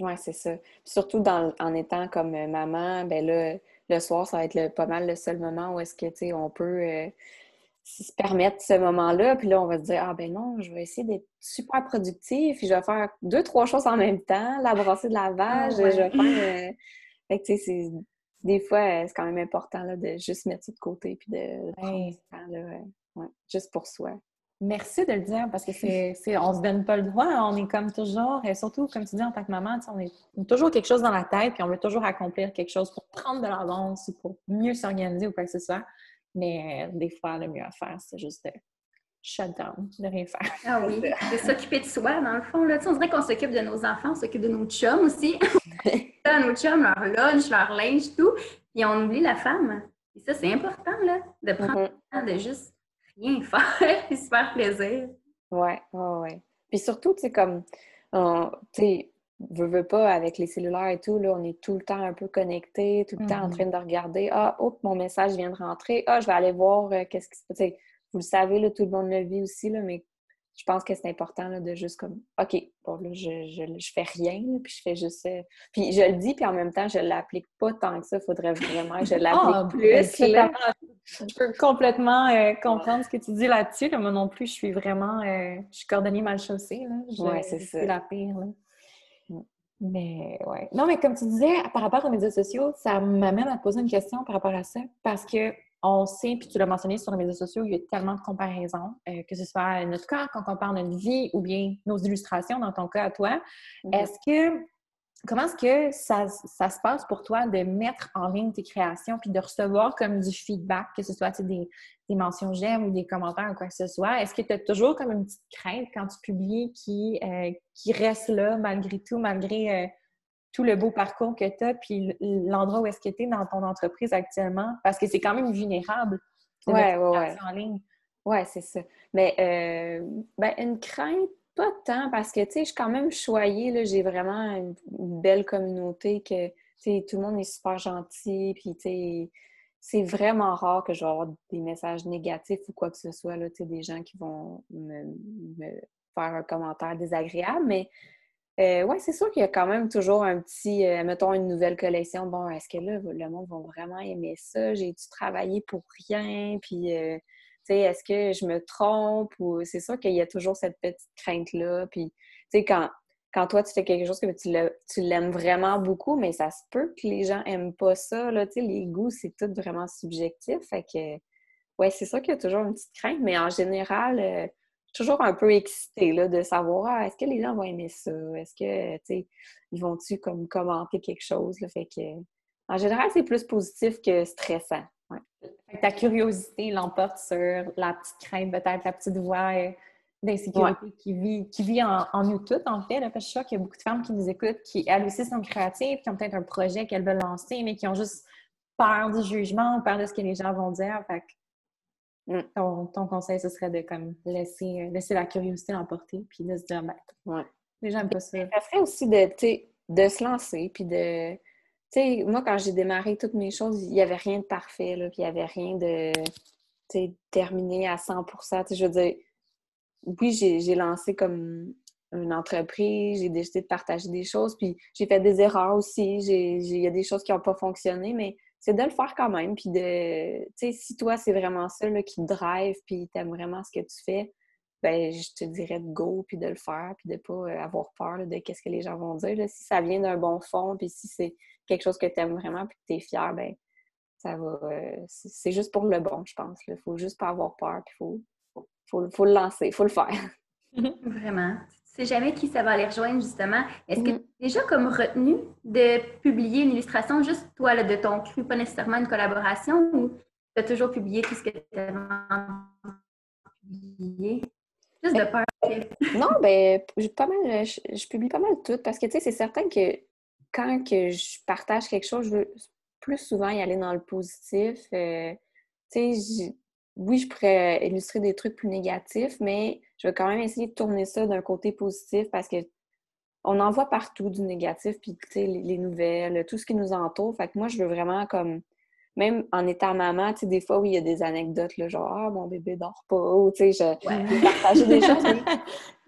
Oui, c'est ça. surtout dans, en étant comme maman, ben là, le soir, ça va être pas mal le seul moment où est-ce que, tu sais, on peut euh, se permettre ce moment-là. Puis là, on va se dire, ah ben non, je vais essayer d'être super productif, puis je vais faire deux, trois choses en même temps, la brasser de la vache, je vais faire... Euh, fait que, tu sais, des fois, euh, c'est quand même important là, de juste mettre ça de côté, puis de prendre temps, là, ouais, juste pour soi. Merci de le dire parce que c'est, c'est on se donne pas le droit. On est comme toujours, et surtout, comme tu dis en tant que maman, on est, on toujours quelque chose dans la tête puis on veut toujours accomplir quelque chose pour prendre de l'avance ou pour mieux s'organiser ou quoi que ce soit. Mais euh, des fois, le mieux à faire, c'est juste de shut down, de rien faire. Ah oui, de s'occuper de soi, dans le fond. Là. Tu sais, on dirait qu'on s'occupe de nos enfants, on s'occupe de nos chums aussi. nos chums, leur lunch, leur linge, tout. Puis on oublie la femme. Et ça, c'est important, là, de prendre Mhm. le temps de juste rien faire et se faire plaisir. Ouais, ouais, ouais. Puis surtout, tu sais, comme, on- tu sais, veux, veux pas, avec les cellulaires et tout, là, on est tout le temps un peu connecté, tout le temps en Mhm. train de regarder. Ah, hop, mon message vient de rentrer. Ah, je vais aller voir euh, qu'est-ce qui se passe. Tu sais, Vous le savez, là, tout le monde le vit aussi, là, mais je pense que c'est important là, de juste comme, OK, bon, là, je, je, je fais rien, là, puis je fais juste. euh, Puis je le dis, puis en même temps, je l'applique pas tant que ça. Il faudrait vraiment que je l'applique Ah, plus. là. Je peux complètement euh, comprendre ce que tu dis là-dessus. là. Moi non plus, je suis vraiment. euh, je suis cordonnier mal chaussée. Ouais, c'est ça. la pire. Là. Mm. Mais ouais. Non, mais comme tu disais, par rapport aux médias sociaux, ça m'amène à te poser une question par rapport à ça. Parce que on sait, puis tu l'as mentionné sur les médias sociaux, il y a tellement de comparaisons, euh, que ce soit notre corps quand on compare notre vie ou bien nos illustrations dans ton cas à toi. Mhm. Est-ce que comment est-ce que ça, ça se passe pour toi de mettre en ligne tes créations puis de recevoir comme du feedback, que ce soit des, des mentions j'aime ou des commentaires ou quoi que ce soit? Est-ce que tu as toujours comme une petite crainte quand tu publies qui, euh, qui reste là malgré tout, malgré euh, tout le beau parcours que tu as puis l'endroit où est-ce que tu es dans ton entreprise actuellement? Parce que c'est quand même vulnérable de Ouais, mettre ouais, ouais. en ligne. Ouais, c'est ça. Mais euh, ben, une crainte, pas tant, parce que, tu sais, je suis quand même choyée. J'ai vraiment une, belle communauté que, tu sais, tout le monde est super gentil, puis, tu sais, c'est vraiment rare que je des messages négatifs ou quoi que ce soit, tu sais, des gens qui vont me, faire un commentaire désagréable, mais euh, c'est sûr qu'il y a quand même toujours un petit, euh, mettons, une nouvelle collection. Bon, est-ce que là, le monde va vraiment aimer ça? J'ai dû travailler pour rien, puis... euh, est-ce que je me trompe ou c'est sûr qu'il y a toujours cette petite crainte-là. Puis, tu sais, quand, quand toi, tu fais quelque chose que tu l'aimes vraiment beaucoup, mais ça se peut que les gens aiment pas ça, là. Les goûts, c'est tout vraiment subjectif. Fait que, ouais, c'est sûr qu'il y a toujours une petite crainte, mais en général, euh, toujours un peu excitée, là, de savoir, ah, est-ce que les gens vont aimer ça? Est-ce que, ils vont-tu comme commenter quelque chose, là? Fait que, en général, c'est plus positif que stressant. Ouais. Fait que ta curiosité l'emporte sur la petite crainte, peut-être la petite voix euh, d'insécurité qui vit, qui vit en, en nous toutes, en fait. Là, parce que je suis sûre qu'il y a beaucoup de femmes qui nous écoutent, qui elles aussi sont créatives, qui ont peut-être un projet qu'elles veulent lancer, mais qui ont juste peur du jugement, peur de ce que les gens vont dire. Fait que Mm. ton, ton conseil, ce serait de comme laisser, euh, laisser la curiosité l'emporter, puis de se dire, ben, Ouais. les gens aiment pas ça. Ça serait aussi de, de se lancer, puis de... Tu sais, moi, quand j'ai démarré toutes mes choses, il n'y avait rien de parfait, là, puis il n'y avait rien de, tu terminé à 100 Tu sais, je veux dire, oui, j'ai lancé comme une entreprise, j'ai décidé de partager des choses, puis j'ai fait des erreurs aussi, il y a des choses qui n'ont pas fonctionné, mais c'est de le faire quand même, puis de, tu sais, si toi, c'est vraiment ça là, qui te drive, puis t'aimes vraiment ce que tu fais, ben je te dirais de go, puis de le faire, puis de pas euh, avoir peur de qu'est-ce que les gens vont dire. Si ça vient d'un bon fond, puis si c'est quelque chose que tu aimes vraiment, puis que tu es fier, ben ça va... euh, c'est juste pour le bon, je pense. Il faut juste pas avoir peur, puis faut, faut, faut le lancer, il faut le faire. Vraiment. Tu sais jamais qui ça va aller rejoindre, justement. Est-ce que Mhm. tu as déjà comme retenu de publier une illustration juste toi, là, de ton cru, pas nécessairement une collaboration, ou tu as toujours publié tout ce que tu avais publié? Juste de peur. que- Non, ben, pas mal, je, je publie pas mal tout parce que, tu sais, c'est certain que quand que je partage quelque chose, je veux plus souvent y aller dans le positif. Euh, tu sais, j- oui, je pourrais illustrer des trucs plus négatifs, mais je vais quand même essayer de tourner ça d'un côté positif parce que on en voit partout du négatif, puis, tu sais, les, les nouvelles, tout ce qui nous entoure. Fait que moi, je veux vraiment comme même en étant maman, tu sais, des fois, oui, il y a des anecdotes, là, genre, ah, mon bébé dort pas, ou, tu sais, je, Ouais. partager des choses, mais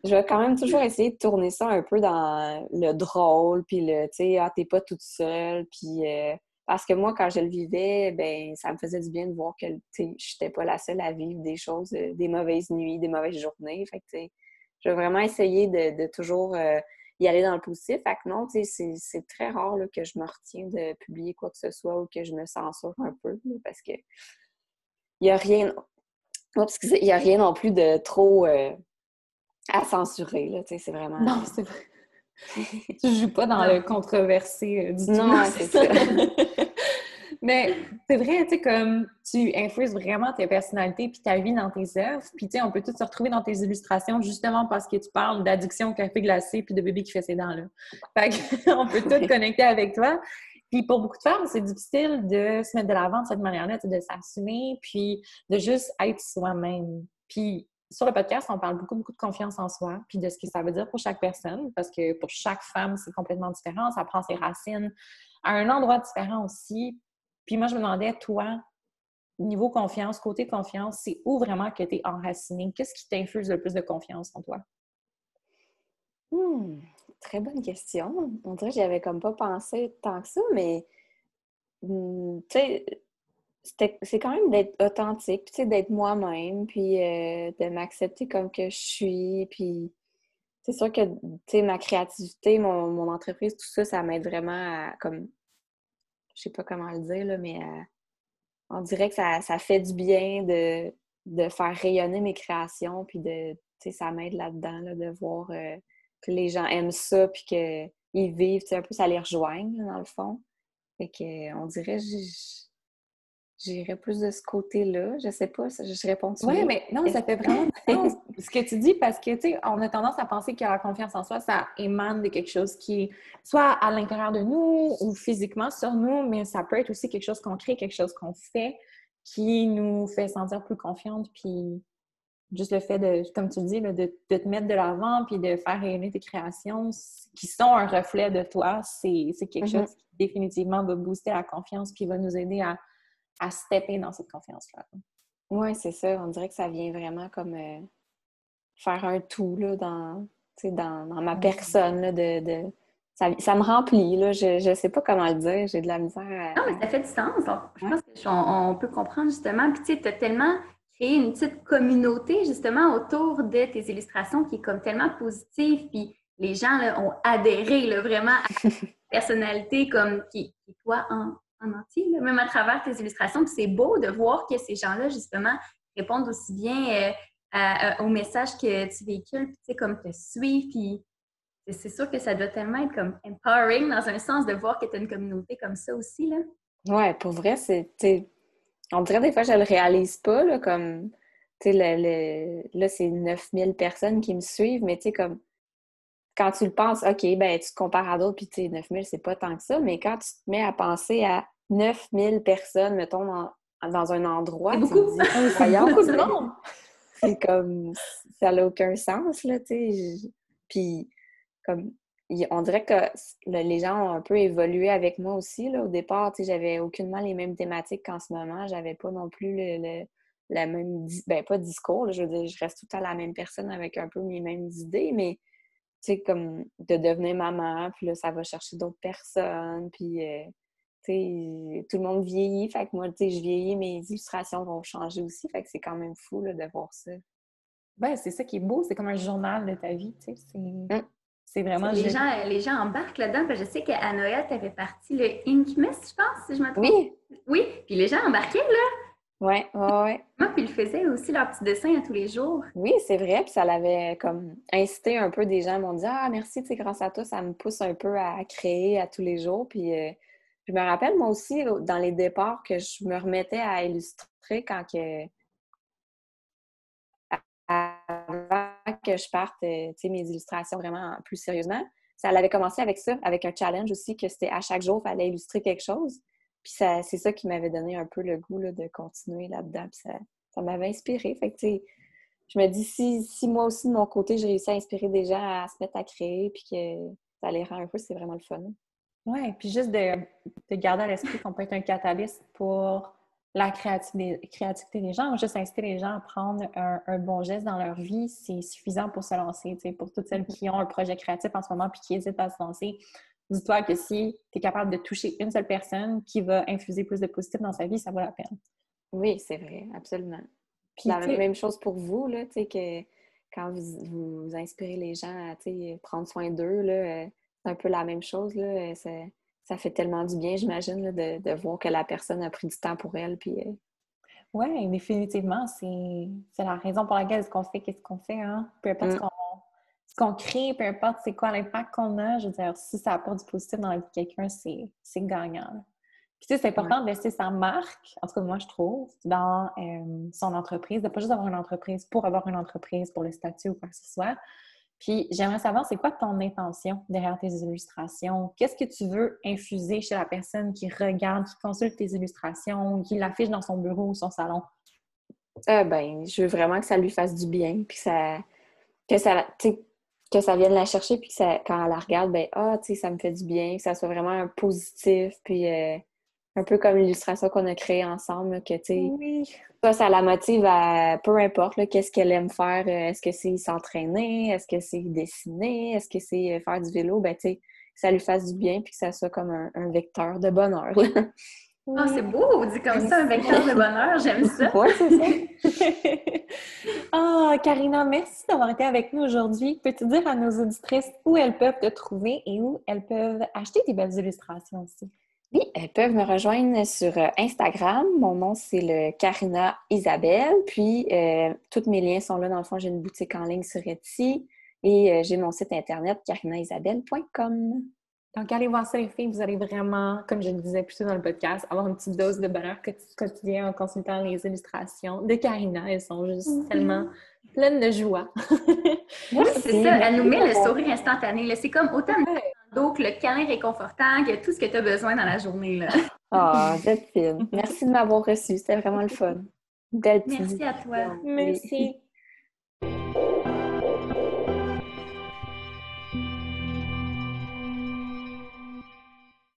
je vais quand même toujours essayer de tourner ça un peu dans le drôle, puis le, tu sais, ah, t'es pas toute seule, puis euh, parce que moi, quand je le vivais, ben, ça me faisait du bien de voir que, tu sais, j'étais pas la seule à vivre des choses, euh, des mauvaises nuits, des mauvaises journées, fait que, tu sais, je vais vraiment essayer de, de toujours euh, y aller dans le positif. Fait que non, tu sais, c'est- très rare là, que je me retiens de publier quoi que ce soit ou que je me censure un peu, parce que il y a rien... parce qu'il n'y a rien non plus de trop à censurer, là, tu sais, c'est vraiment... Non, c'est vrai. tu joues pas dans le controversé euh, du tout. Non, c'est ça. Mais c'est vrai, tu sais, comme tu influences vraiment ta personnalité puis ta vie dans tes œuvres. Puis, tu sais, on peut tous se retrouver dans tes illustrations justement parce que tu parles d'addiction au café glacé puis de bébé qui fait ses dents, là. Fait qu'on peut tous connecter avec toi. Puis pour beaucoup de femmes, c'est difficile de se mettre de l'avant de cette manière-là, de s'assumer, puis de juste être soi-même. Puis sur le podcast, on parle beaucoup, beaucoup de confiance en soi, puis de ce que ça veut dire pour chaque personne, parce que pour chaque femme, c'est complètement différent. Ça prend ses racines à un endroit différent aussi. Puis moi, je me demandais, toi, niveau confiance, côté confiance, c'est où vraiment que tu es enraciné? Qu'est-ce qui t'infuse le plus de confiance en toi? Hmm, très bonne question. On dirait que j'avais comme pas pensé tant que ça, mais hmm, tu sais, c'est quand même d'être authentique, tu sais, d'être moi-même, puis euh, de m'accepter comme que je suis, puis c'est sûr que, tu sais, ma créativité, mon, mon, entreprise, tout ça, ça m'aide vraiment à, comme, je sais pas comment le dire, là, mais on dirait que ça, fait du bien de, de, faire rayonner mes créations, puis de, ça m'aide là-dedans, de voir euh, que les gens aiment ça, puis qu'ils vivent, un peu, ça les rejoigne, dans le fond. Fait que, on dirait, j'irais plus de ce côté-là. Je sais pas, je réponds Oui, mais non, ça fait vraiment sens ce que tu dis parce que, tu sais, on a tendance à penser que la confiance en soi, ça émane de quelque chose qui est soit à l'intérieur de nous ou physiquement sur nous, mais ça peut être aussi quelque chose qu'on crée, quelque chose qu'on fait qui nous fait sentir plus confiante. Puis juste le fait de, comme tu dis, de, te mettre de l'avant puis de faire rayonner tes créations qui sont un reflet de toi, c'est quelque mm-hmm. chose qui définitivement va booster la confiance puis va nous aider à à stepper dans cette confiance-là. Oui, c'est ça. On dirait que ça vient vraiment comme euh, faire un tout là, dans, dans, dans ma personne. Là, de, Ça, ça, me remplit. Là. Je ne sais pas comment le dire. J'ai de la misère à... Non, mais ça fait du sens. je pense qu'on on peut comprendre justement. Puis tu sais, tu as tellement créé une petite communauté justement autour de tes illustrations qui est comme tellement positive. Puis les gens là, ont adhéré là, vraiment à ta personnalité comme qui, qui toi, en, même à travers tes illustrations. c'est beau de voir que ces gens-là, justement, répondent aussi bien euh, au message que tu véhicules, tu sais, comme te suivent. Puis c'est sûr que ça doit tellement être comme empowering dans un sens de voir que tu as une communauté comme ça aussi, là. Ouais, pour vrai, c'est. On dirait des fois, je le réalise pas, là, comme. Tu sais, là, c'est 9000 personnes qui me suivent, mais tu sais, comme quand tu le penses, OK, ben tu te compares à d'autres, puis tu sais, 9000, c'est pas tant que ça, mais quand tu te mets à penser à 9000 personnes, mettons, dans, un endroit. Beaucoup. beaucoup de monde. C'est comme, ça n'a aucun sens, là, tu sais. Puis, comme, on dirait que les gens ont un peu évolué avec moi aussi, là. Au départ, tu sais, j'avais aucunement les mêmes thématiques qu'en ce moment. J'avais pas non plus le, la même, ben pas discours, je veux dire, je reste tout à la même personne avec un peu mes mêmes idées, mais sais, comme de devenir maman, puis là, ça va chercher d'autres personnes, puis euh, tout le monde vieillit, fait que moi, je vieillis, mes illustrations vont changer aussi, fait que c'est quand même fou de voir ça. Ben, c'est ça qui est beau, c'est comme un journal de ta vie, tu sais, c'est... Mmh. vraiment... Les gens, les gens embarquent là-dedans, je sais qu'à Noël, tu avais parti le Inkmas, je pense, si je me trompe. Oui! Oui, puis les gens embarquaient, là! Oui, oui, oui. Moi, puis ils faisaient aussi leurs petits dessins à tous les jours. Oui, c'est vrai. Puis ça l'avait comme incité un peu des gens m'ont dit Ah, merci, tu sais, grâce à toi, ça me pousse un peu à créer à tous les jours. Puis euh, je me rappelle, moi aussi, dans les départs, que je me remettais à illustrer quand que. Avant que je parte, euh, tu sais, mes illustrations vraiment plus sérieusement. Ça avait commencé avec ça, avec un challenge aussi, que c'était à chaque jour, il fallait illustrer quelque chose. Puis c'est ça qui m'avait donné un peu le goût de continuer là-dedans. Puis ça, ça m'avait inspiré. Fait que, tu sais, je me dis, si, si moi aussi, de mon côté, j'ai réussi à inspirer des gens à se mettre à créer, puis que ça les rend un peu, c'est vraiment le fun. Oui, puis juste de, de garder à l'esprit qu'on peut être un catalyste pour la créativité, créativité des gens, juste inciter les gens à prendre un, bon geste dans leur vie, c'est suffisant pour se lancer. Pour toutes celles mm-hmm. qui ont un projet créatif en ce moment puis qui hésitent à se lancer, dis-toi que si tu es capable de toucher une seule personne qui va infuser plus de positif dans sa vie, ça vaut la peine. Oui, c'est vrai, absolument. Puis la même chose pour vous, là, que quand vous, vous, inspirez les gens à prendre soin d'eux, euh, c'est un peu la même chose. Là, euh, ça fait tellement du bien, j'imagine, de, de, voir que la personne a pris du temps pour elle. Puis, euh, Oui, définitivement. C'est la raison pour laquelle ce qu'on fait, qu'est-ce qu'on fait. Hein? Peu importe ce Mm. qu'on ce qu'on crée, peu importe c'est quoi l'impact qu'on a, je veux dire, si ça apporte du positif dans la vie de quelqu'un, c'est gagnant. Puis tu sais, c'est important de laisser sa marque, en tout cas moi je trouve, dans euh, son entreprise, de pas juste avoir une entreprise pour avoir une entreprise, pour le statut ou quoi que ce soit. Puis j'aimerais savoir, c'est quoi ton intention derrière tes illustrations? Qu'est-ce que tu veux infuser chez la personne qui regarde, qui consulte tes illustrations, qui l'affiche dans son bureau ou son salon? Ah ben, je veux vraiment que ça lui fasse du bien, puis ça, que ça, que ça vienne la chercher, puis que ça, quand elle la regarde, ben, ah, tu sais, ça me fait du bien, que ça soit vraiment un positif, puis euh, un peu comme l'illustration qu'on a créée ensemble, que, tu sais, Oui. ça, ça la motive à, peu importe, qu'est-ce qu'elle aime faire, euh, est-ce que c'est s'entraîner, est-ce que c'est dessiner, est-ce que c'est euh, faire du vélo, ben, tu sais, que ça lui fasse du bien, puis que ça soit comme un, un vecteur de bonheur, là. Ah, c'est beau, dit comme ça, un vecteur de bonheur, j'aime ça. Ouais, c'est ça. Ah, Karina, merci d'avoir été avec nous aujourd'hui. Peux-tu dire à nos auditrices où elles peuvent te trouver et où elles peuvent acheter tes belles illustrations aussi? Oui, elles peuvent me rejoindre sur euh, Instagram. Mon nom, c'est le Karina Isabelle. Puis, euh, tous mes liens sont là. Dans le fond, j'ai une boutique en ligne sur Etsy et euh, j'ai mon site internet karinaisabelle.com. Donc, allez voir ça, les filles. Vous allez vraiment, comme je le disais plus tôt dans le podcast, avoir une petite dose de bonheur quoti- quotidien en consultant les illustrations de Karina. Elles sont juste tellement pleines de joie. C'est ça, elle nous met le sourire instantané. C'est comme autant le dos que le câlin réconfortant, que tout ce que tu as besoin dans la journée. Là. Ah, vous êtes fine. Merci de m'avoir reçue. C'était vraiment le fun. Merci à toi. Oui. Merci.